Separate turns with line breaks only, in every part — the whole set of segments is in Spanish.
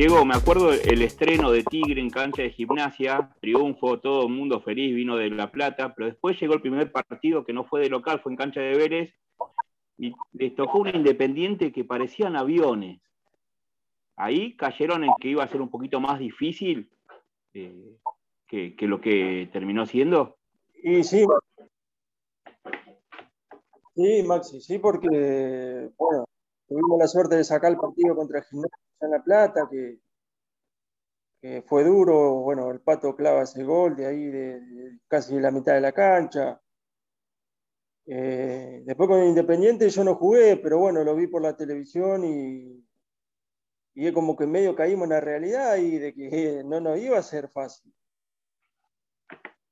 Diego, me acuerdo el estreno de Tigre en cancha de gimnasia, triunfo, todo el mundo feliz, vino de La Plata, pero después llegó el primer partido que no fue de local, fue en cancha de Vélez, y les tocó un Independiente que parecían aviones. Ahí cayeron en que iba a ser un poquito más difícil eh, que, que, lo que terminó siendo.
Y sí, sí, Maxi, sí, porque bueno, tuvimos la suerte de sacar el partido contra Gimnasia en La Plata, que, fue duro, bueno, el Pato clava ese gol de ahí de, casi la mitad de la cancha. Eh, después con Independiente yo no jugué, pero bueno, lo vi por la televisión y, y es como que medio caímos en la realidad y de que no nos iba a ser fácil.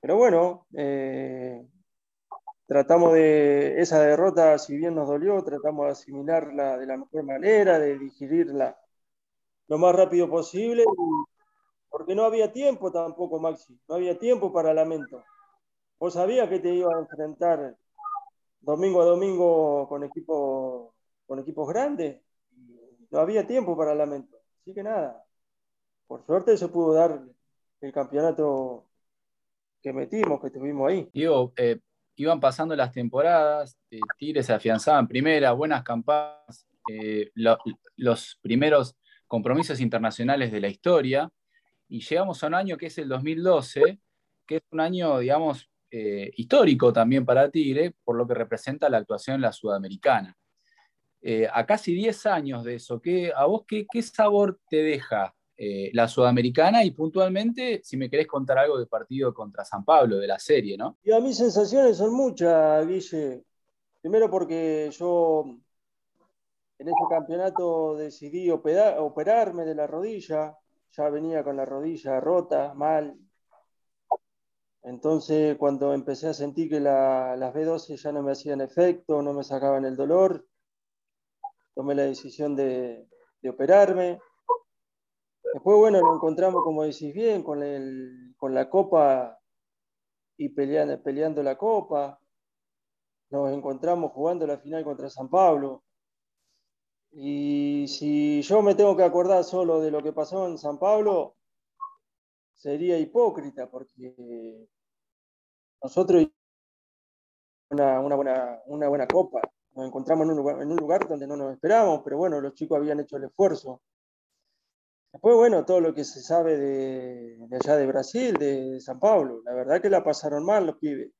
Pero bueno, eh, tratamos de esa derrota, si bien nos dolió, tratamos de asimilarla de la mejor manera, de digerirla lo más rápido posible, porque no había tiempo tampoco, Maxi, no había tiempo para lamento. Vos sabías que te ibas a enfrentar domingo a domingo con, equipo, con equipos grandes, no había tiempo para lamento. Así que nada, por suerte se pudo dar el campeonato que metimos, que tuvimos ahí.
Digo, eh, iban pasando las temporadas, eh, Tigres se afianzaba en primera, buenas campañas, eh, los primeros compromisos internacionales de la historia, y llegamos a un año que es el 2012, que es un año, digamos, eh, histórico también para Tigre, por lo que representa la actuación en la Sudamericana. a casi 10 años de eso, ¿qué, ¿a vos qué sabor te deja eh, la Sudamericana y puntualmente, si me querés contar algo del partido contra San Pablo, de la serie, ¿no?
Y a mis sensaciones son muchas, Guille. Primero porque yo en ese campeonato decidí operarme de la rodilla, ya venía con la rodilla rota, mal. Entonces, cuando empecé a sentir que las B12 ya no me hacían efecto, no me sacaban el dolor, tomé la decisión de operarme. Después, bueno, lo encontramos, como decís bien, con, la copa y peleando, la copa. Nos encontramos jugando la final contra San Pablo. Y si yo me tengo que acordar solo de lo que pasó en San Pablo, sería hipócrita, porque nosotros una, una, buena, copa. Nos encontramos en un, lugar, en un lugar donde no nos esperábamos, pero bueno, los chicos habían hecho el esfuerzo. Después, bueno, todo lo que se sabe de, allá de Brasil, de San Pablo, la verdad que la pasaron mal los pibes.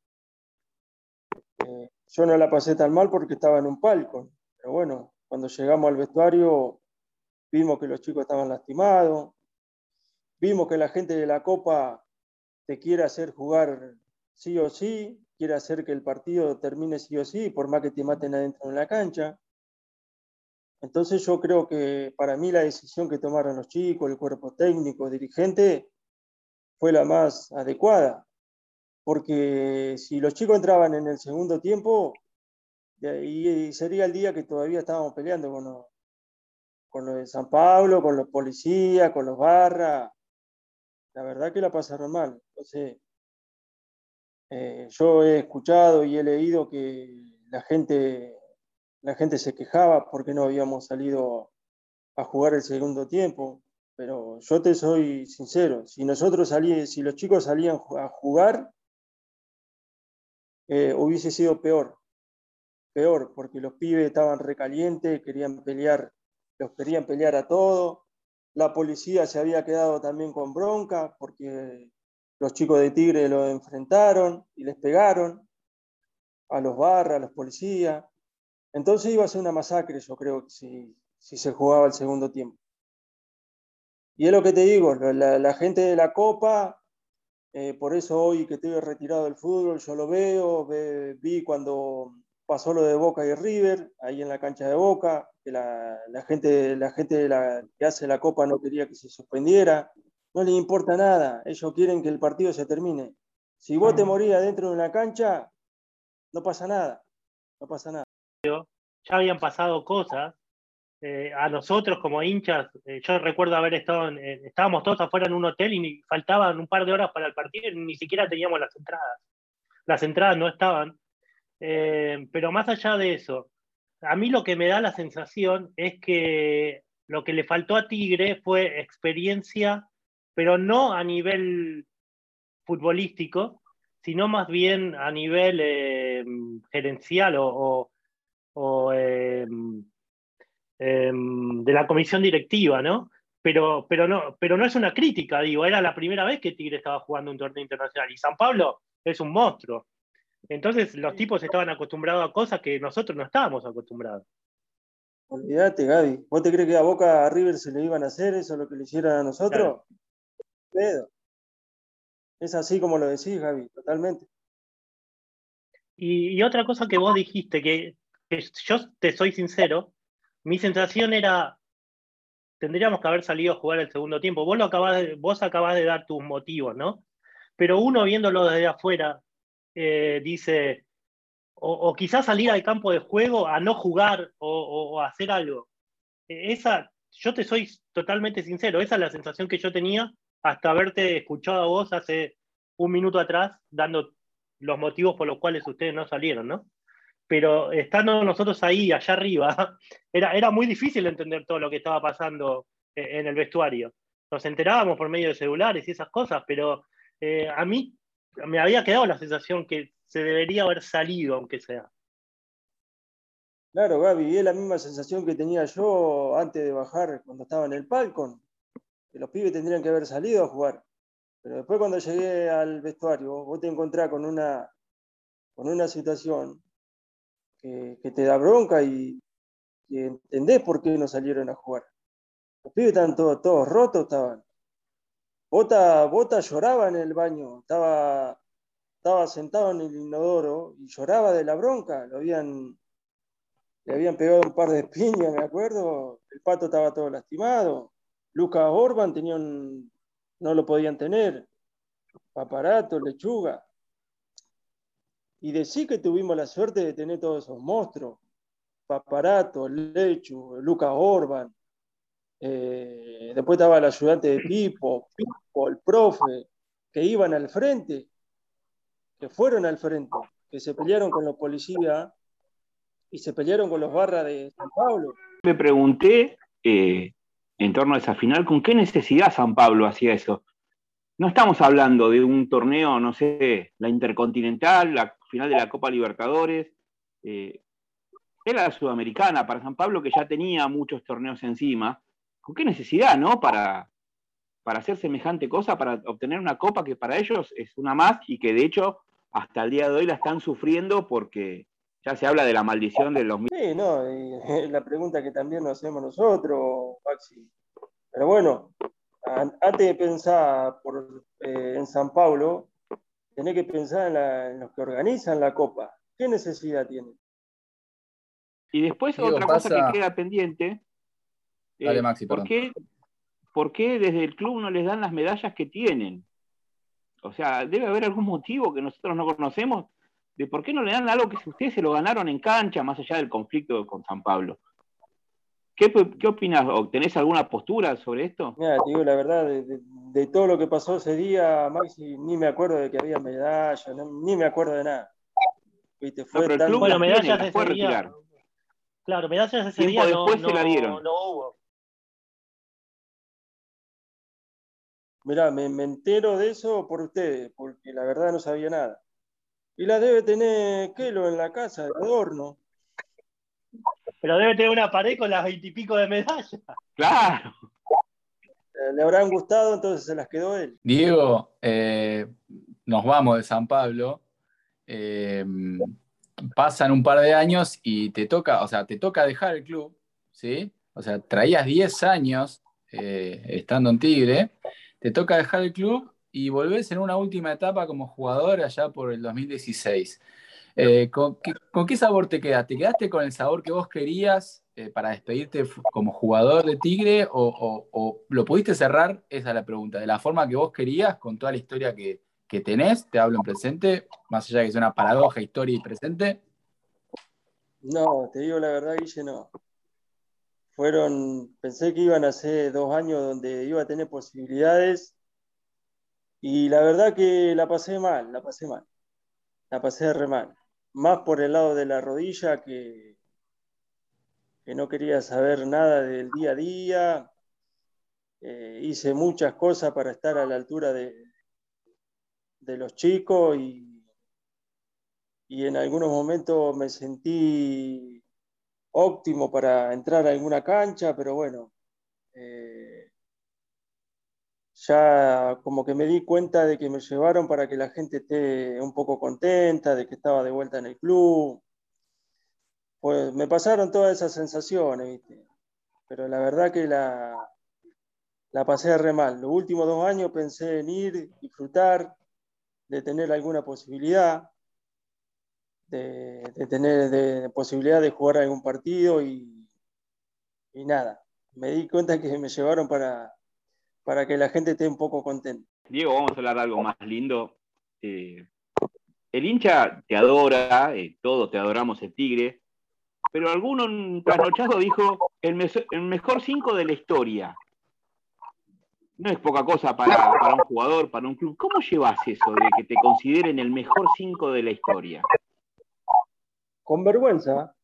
Eh, yo no la pasé tan mal porque estaba en un palco, pero bueno, cuando llegamos al vestuario vimos que los chicos estaban lastimados, vimos que la gente de la Copa te quiere hacer jugar sí o sí, quiere hacer que el partido termine sí o sí, por más que te maten adentro en la cancha. Entonces yo creo que para mí la decisión que tomaron los chicos, el cuerpo técnico, dirigente, fue la más adecuada. Porque si los chicos entraban en el segundo tiempo, y sería el día que todavía estábamos peleando con los, de San Pablo, con los policías, con los barras. La verdad que la pasaron mal. Entonces, eh, yo he escuchado y he leído que la gente la gente se quejaba porque no habíamos salido a jugar el segundo tiempo, pero yo te soy sincero, si nosotros salí, si los chicos salían a jugar, eh, hubiese sido peor, peor, porque los pibes estaban recalientes, querían pelear, los querían pelear a todos, la policía se había quedado también con bronca porque los chicos de Tigre lo enfrentaron y les pegaron a los barras, a los policías. Entonces iba a ser una masacre, yo creo, si, si se jugaba el segundo tiempo. Y es lo que te digo, la, gente de la Copa, eh, por eso hoy que estoy retirado del fútbol, yo lo veo, vi cuando pasó lo de Boca y River, ahí en la cancha de Boca, que la, gente, la gente de la, que hace la Copa no quería que se suspendiera, no les importa nada, ellos quieren que el partido se termine. Si vos te morías dentro de una cancha, no pasa nada, no pasa nada
ya habían pasado cosas. Eh, a nosotros como hinchas, eh, yo recuerdo haber estado, estábamos todos afuera en un hotel y faltaban un par de horas para el partido y ni siquiera teníamos las entradas. Las entradas no estaban. Eh, pero más allá de eso, a mí lo que me da la sensación es que lo que le faltó a Tigre fue experiencia, pero no a nivel futbolístico, sino más bien a nivel eh, gerencial o, eh, em, de la comisión directiva, ¿no? Pero, pero, no, pero no es una crítica, digo, era la primera vez que Tigre estaba jugando un torneo internacional y San Pablo es un monstruo. Entonces los tipos estaban acostumbrados a cosas que nosotros no estábamos acostumbrados.
Olvídate, Gaby. ¿Vos te crees que a Boca a River se le iban a hacer eso, lo que le hicieron a nosotros? Es así como lo decís, Gaby, totalmente.
Y, otra cosa que vos dijiste, que, yo te soy sincero, mi sensación era, tendríamos que haber salido a jugar el segundo tiempo. Vos, lo acabás de, vos acabás de dar tus motivos, ¿no? Pero uno viéndolo desde afuera, eh, dice, o, quizás salir al campo de juego a no jugar o, hacer algo. E, esa, yo te soy totalmente sincero, esa es la sensación que yo tenía hasta haberte escuchado a vos hace un minuto atrás dando los motivos por los cuales ustedes no salieron, ¿no? Pero estando nosotros ahí, allá arriba, era, era muy difícil entender todo lo que estaba pasando e, en el vestuario. Nos enterábamos por medio de celulares y esas cosas, pero eh, a mí me había quedado la sensación que se debería haber salido, aunque sea.
Claro, Gaby, es la misma sensación que tenía yo antes de bajar cuando estaba en el palco, que los pibes tendrían que haber salido a jugar. Pero después cuando llegué al vestuario, vos te encontrás con una, con una situación que, te da bronca y, entendés por qué no salieron a jugar. Los pibes estaban todos, todos rotos, estaban. Bota, Bota lloraba en el baño, estaba estaba sentado en el inodoro y lloraba de la bronca, lo habían, le habían pegado un par de piñas, me acuerdo, el pato estaba todo lastimado, Lucas Orban tenía no lo podían tener, Paparato, Lechuga. Y decir que tuvimos la suerte de tener todos esos monstruos, Paparato, Lechu, Lucas Orban, eh, después estaba el ayudante de Pipo, Pipo, el profe, que iban al frente que fueron al frente, que se pelearon con los policías y se pelearon con los barras de San Pablo.
Me pregunté eh, en torno a esa final, ¿con qué necesidad San Pablo hacía eso? No estamos hablando de un torneo, no sé, la Intercontinental, la final de la Copa Libertadores. Eh, era la Sudamericana para San Pablo, que ya tenía muchos torneos encima. ¿Con qué necesidad, no? Para, para hacer semejante cosa, para obtener una copa que para ellos es una más y que de hecho hasta el día de hoy la están sufriendo porque ya se habla de la maldición de los...
Sí, no, la pregunta que también nos hacemos nosotros, Maxi. Pero bueno, antes de pensar por, eh, en San Paulo, tenés que pensar en, los que organizan la Copa. ¿Qué necesidad tiene?
Y después otra cosa que queda pendiente.
Dale, eh, Maxi,
¿por qué, ¿Por qué desde el club no les dan las medallas que tienen? O sea, debe haber algún motivo que nosotros no conocemos de por qué no le dan algo que ustedes se lo ganaron en cancha, más allá del conflicto con San Pablo. ¿Qué, qué opinas? ¿Tenés alguna postura sobre esto?
Mira, te digo la verdad, de, todo lo que pasó ese día, Maxi, ni me acuerdo de que había medallas, ni me acuerdo de nada.
¿Viste? Fue no, pero el club bueno, medallas tiene, fue retirar.
Claro, medallas ese día
después no, se la dieron.
no hubo.
Mirá, me, entero de eso por ustedes, porque la verdad no sabía nada. Y la debe tener Kelo en la casa, de adorno.
Pero debe tener una pared con las veintipico de medallas.
Claro.
Eh, le habrán gustado, entonces se las quedó él.
Diego, eh, nos vamos de San Pablo. Eh, pasan un par de años y te toca, o sea, te toca dejar el club, ¿sí? O sea, traías 10 años estando en Tigre te toca dejar el club y volvés en una última etapa como jugador allá por el 2016. Eh, ¿con, qué, sabor te quedas? ¿Te quedaste con el sabor que vos querías eh, para despedirte como jugador de Tigre o, lo pudiste cerrar? Esa es la pregunta. ¿De la forma que vos querías, con toda la historia que, tenés? Te hablo en presente, más allá de que sea una paradoja, historia y presente.
No, te digo la verdad, Guille, no fueron, pensé que iban a ser dos años donde iba a tener posibilidades y la verdad que la pasé mal, la pasé mal, la pasé re mal, más por el lado de la rodilla que, que no quería saber nada del día a día. Eh, hice muchas cosas para estar a la altura de, de los chicos y, y en algunos momentos me sentí óptimo para entrar a alguna cancha, pero bueno, eh, ya como que me di cuenta de que me llevaron para que la gente esté un poco contenta, de que estaba de vuelta en el club. Pues me pasaron todas esas sensaciones, ¿viste? Pero la verdad que la, la pasé re mal. Los últimos dos años pensé en ir, disfrutar, de tener alguna posibilidad, de, tener de, posibilidad de jugar algún partido y, y nada. Me di cuenta que me llevaron para, para que la gente esté un poco contenta.
Diego, vamos a hablar de algo más lindo. Eh, el hincha te adora, eh, todos te adoramos el Tigre, pero alguno trasnochado dijo el, mejor cinco de la historia. No es poca cosa para, un jugador, para un club. ¿Cómo llevas eso de que te consideren el mejor cinco de la historia?
Con vergüenza.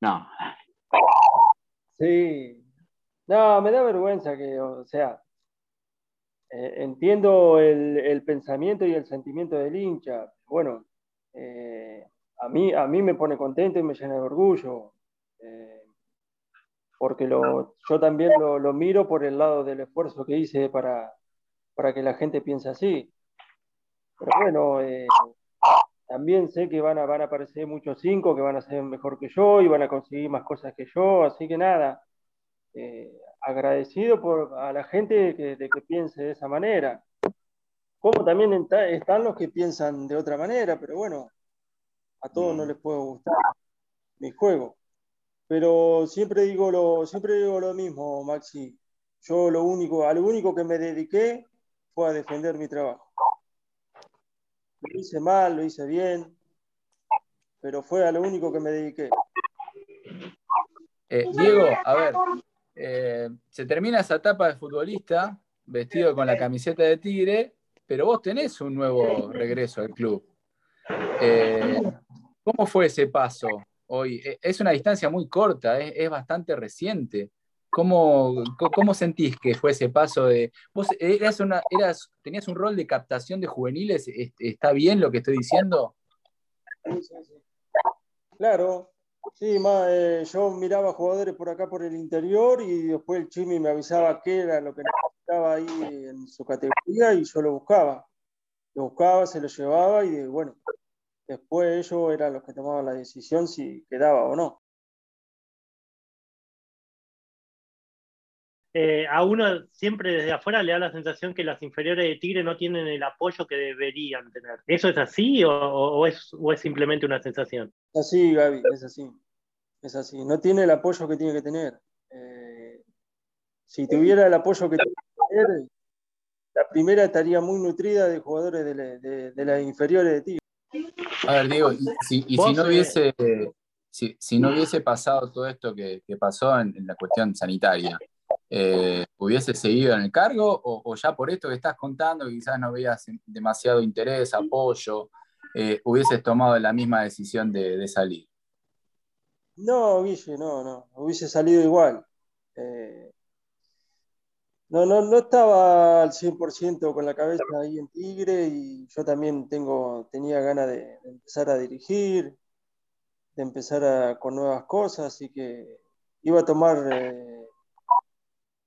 No.
Sí. No, me da vergüenza que, o sea, eh, entiendo el, pensamiento y el sentimiento del hincha. Bueno, eh, a mí, a mí me pone contento y me llena de orgullo, eh, porque lo, yo también lo, miro por el lado del esfuerzo que hice para, para que la gente piense así. Pero bueno, también sé que van a, van a aparecer muchos cinco que van a ser mejor que yo y van a conseguir más cosas que yo, así que nada, eh, agradecido por, a la gente que, de que piense de esa manera. Como también están los que piensan de otra manera, pero bueno, a todos no les puede gustar mi juego. Pero siempre digo lo, siempre digo lo mismo, Maxi. Yo lo único, a lo único que me dediqué fue a defender mi trabajo. Lo hice mal, lo hice bien, pero fue a lo único que me dediqué.
Eh, Diego, a ver, eh, se termina esa etapa de futbolista, vestido con la camiseta de Tigre, pero vos tenés un nuevo regreso al club. Eh, ¿Cómo fue ese paso hoy? E, es una distancia muy corta, es, bastante reciente. ¿Cómo, ¿Cómo, sentís que fue ese paso de... ¿Vos eras una, tenías un rol de captación de juveniles? ¿Está bien lo que estoy diciendo?
Sí, sí, sí, eh, yo miraba jugadores por acá por el interior y después el Chimi me avisaba qué era lo que necesitaba ahí en su categoría y yo lo buscaba. Lo buscaba, se lo llevaba y bueno, Después ellos eran los que tomaban la decisión si quedaba o no.
Eh, a uno siempre desde afuera le da la sensación que las inferiores de Tigre no tienen el apoyo que deberían tener. ¿Eso es así o, es, simplemente una sensación?
Es así, Gaby, es así. Es así. No tiene el apoyo que tiene que tener. Eh, si tuviera el apoyo que tiene que tener, la primera estaría muy nutrida de jugadores de, de las inferiores de Tigre.
A ver, Diego, y si, no hubiese, si, no hubiese pasado todo esto que, pasó en, la cuestión sanitaria, eh, ¿hubiese seguido en el cargo o, ya por esto que estás contando, quizás no veías demasiado interés, apoyo, eh, hubieses tomado la misma decisión de, salir?
No, Guille, no, no, hubiese salido igual. Eh, no, no, no estaba al 100% con la cabeza ahí en Tigre y yo también tengo, tenía ganas de, empezar a dirigir, de empezar con nuevas cosas, así que iba a tomar, eh,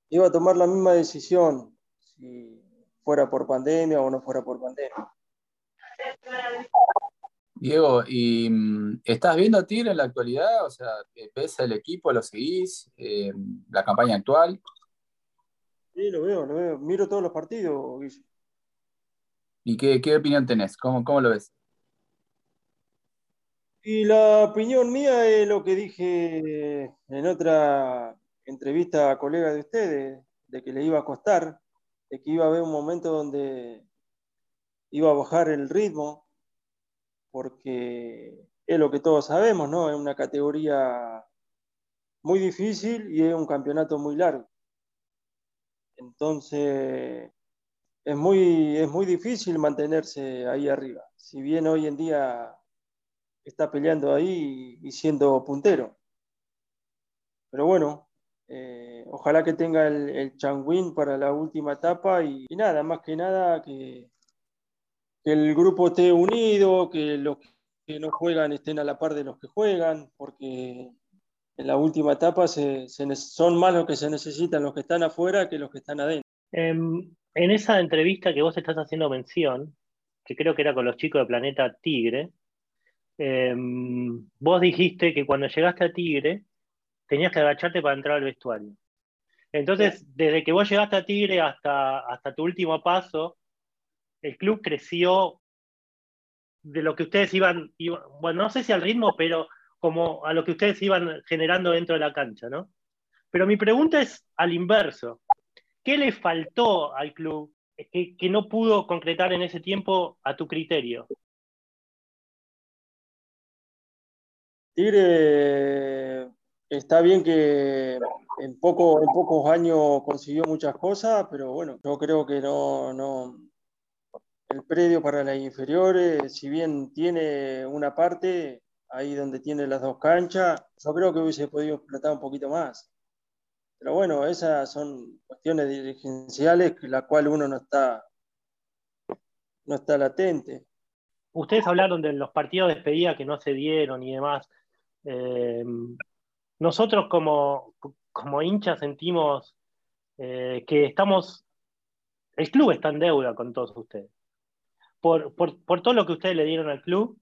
iba a tomar la misma decisión si fuera por pandemia o no fuera por pandemia.
Diego, ¿y mm, estás viendo a Tigre en la actualidad? O sea, ¿ves el equipo, lo seguís, eh, la campaña actual?
Sí, lo veo, lo veo. Miro todos los partidos, Guille.
¿Y qué, opinión tenés? ¿Cómo, ¿Cómo, lo ves?
Y la opinión mía es lo que dije en otra entrevista a colega de ustedes, de que le iba a costar, de que iba a haber un momento donde iba a bajar el ritmo, porque es lo que todos sabemos, ¿no? Es una categoría muy difícil y es un campeonato muy largo. Entonces, es muy, es muy difícil mantenerse ahí arriba. Si bien hoy en día está peleando ahí y siendo puntero. pero bueno, ojalá que tenga el, el Changwin para la última etapa y, nada, más que nada que, el grupo esté unido, que los que no juegan estén a la par de los que juegan, porque en la última etapa son más los que se necesitan los que están afuera que los que están adentro.
Em, en esa entrevista que vos estás haciendo mención, que creo que era con los chicos de Planeta Tigre, em, vos dijiste que cuando llegaste a Tigre tenías que agacharte para entrar al vestuario. Entonces, desde que vos llegaste a Tigre hasta, hasta tu último paso, el club creció de lo que ustedes iban, bueno, no sé si al ritmo, pero como a lo que ustedes iban generando dentro de la cancha, ¿no? Pero mi pregunta es al inverso. ¿Qué le faltó al club que, que no pudo concretar en ese tiempo a tu criterio?
Tigre Está bien que en, poco, en pocos años consiguió muchas cosas, pero bueno, yo creo que no, no. El predio para las inferiores, si bien tiene una parte ahí donde tiene las dos canchas, yo creo que hubiese podido explotar un poquito más. Pero bueno, esas son cuestiones dirigenciales, la cual uno no está, no está latente.
Ustedes hablaron de los partidos de despedida que no se dieron y demás. Eh, nosotros como, como hinchas sentimos eh, que estamos, el club está en deuda con todos ustedes. Por, todo lo que ustedes le dieron al club,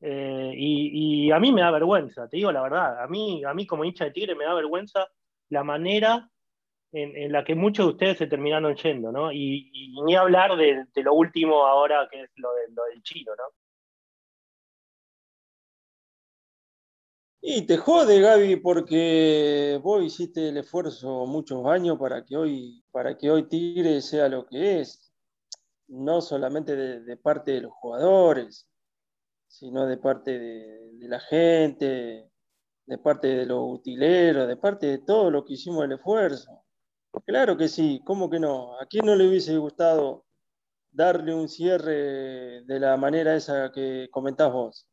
eh, y, a mí me da vergüenza, te digo la verdad, a mí, a mí como hincha de Tigre me da vergüenza la manera en, la que muchos de ustedes se terminaron yendo, ¿no? Y, ni hablar de, lo último ahora que es lo, lo del chino, ¿no?
Y te jode, Gaby, porque vos hiciste el esfuerzo muchos años para que hoy, para que hoy Tigre sea lo que es, no solamente de, parte de los jugadores, sino de parte de, la gente, de parte de los utileros, de parte de todo lo que hicimos el esfuerzo. Claro que sí, ¿cómo que no? ¿A quién no le hubiese gustado darle un cierre de la manera esa que comentás vos?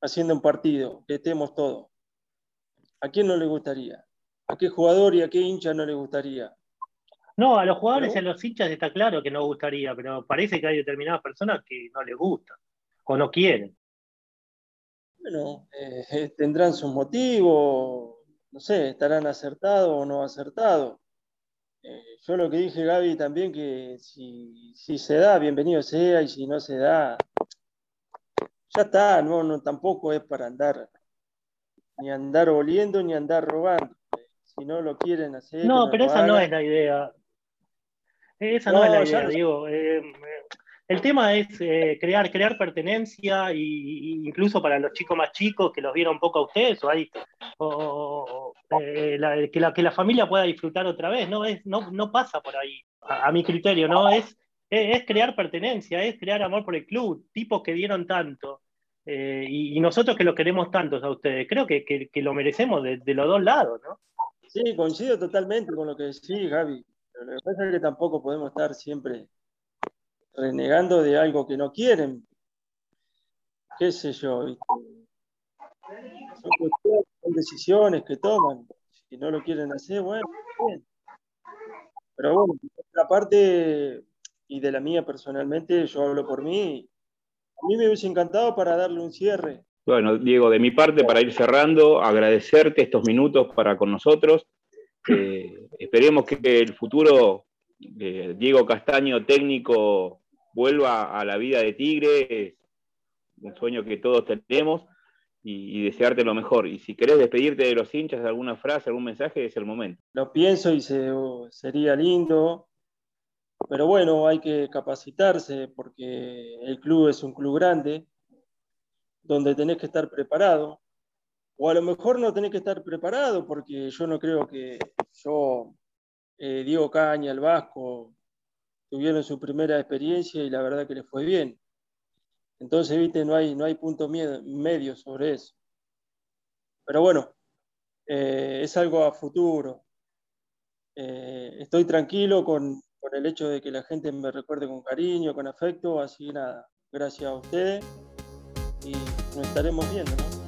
Haciendo un partido, que estemos todos. ¿A quién no le gustaría? ¿A qué jugador y a qué hincha no le gustaría?
No, a los jugadores y a los hinchas está claro que no gustaría, pero parece que hay determinadas personas que no les gusta o no quieren.
Bueno, eh, tendrán sus motivos, no sé, estarán acertados o no acertados. Eh, yo lo que dije, Gaby, también que si, si se da, bienvenido sea, y si no se da, ya está, no, no, tampoco es para andar, ni andar oliendo, ni andar robando. Si no lo quieren hacer.
No, pero esa no es la idea. Esa no, es la idea, digo. Eh, el tema es eh, crear, crear pertenencia y, incluso para los chicos más chicos que los vieron poco a ustedes, o, hay, eh, que, la, que la familia pueda disfrutar otra vez, no, es, no, no pasa por ahí, a mi criterio, ¿no? Es es, crear pertenencia, es crear amor por el club, tipos que dieron tanto. Eh, y, nosotros que lo queremos tanto a ustedes, creo que, lo merecemos de, los dos lados, ¿no?
Sí, coincido totalmente con lo que decís, Gaby. Lo que pasa es que tampoco podemos estar siempre renegando de algo que no quieren. ¿Qué sé yo? Son, decisiones que toman. Si no lo quieren hacer, bueno, bien. Pero bueno, por parte, y de la mía personalmente, yo hablo por mí, a mí me hubiese encantado para darle un cierre.
Bueno, Diego, de mi parte, para ir cerrando, agradecerte estos minutos para con nosotros. Eh, esperemos que el futuro de Diego Castaño, técnico, vuelva a la vida de Tigre, un sueño que todos tenemos, y, desearte lo mejor. Y si querés despedirte de los hinchas, de alguna frase, algún mensaje, es el momento.
Lo pienso y sería lindo pero bueno, hay que capacitarse porque el club es un club grande, donde tenés que estar preparado. O a lo mejor no tenés que estar preparado porque yo no creo que yo, eh, Diego Caña, el Vasco, tuvieron su primera experiencia y la verdad que les fue bien. Entonces, viste, no hay, no hay punto medio sobre eso. Pero bueno, eh, es algo a futuro. Eh, estoy tranquilo con, por el hecho de que la gente me recuerde con cariño, con afecto, así nada, gracias a ustedes y nos estaremos viendo, ¿no?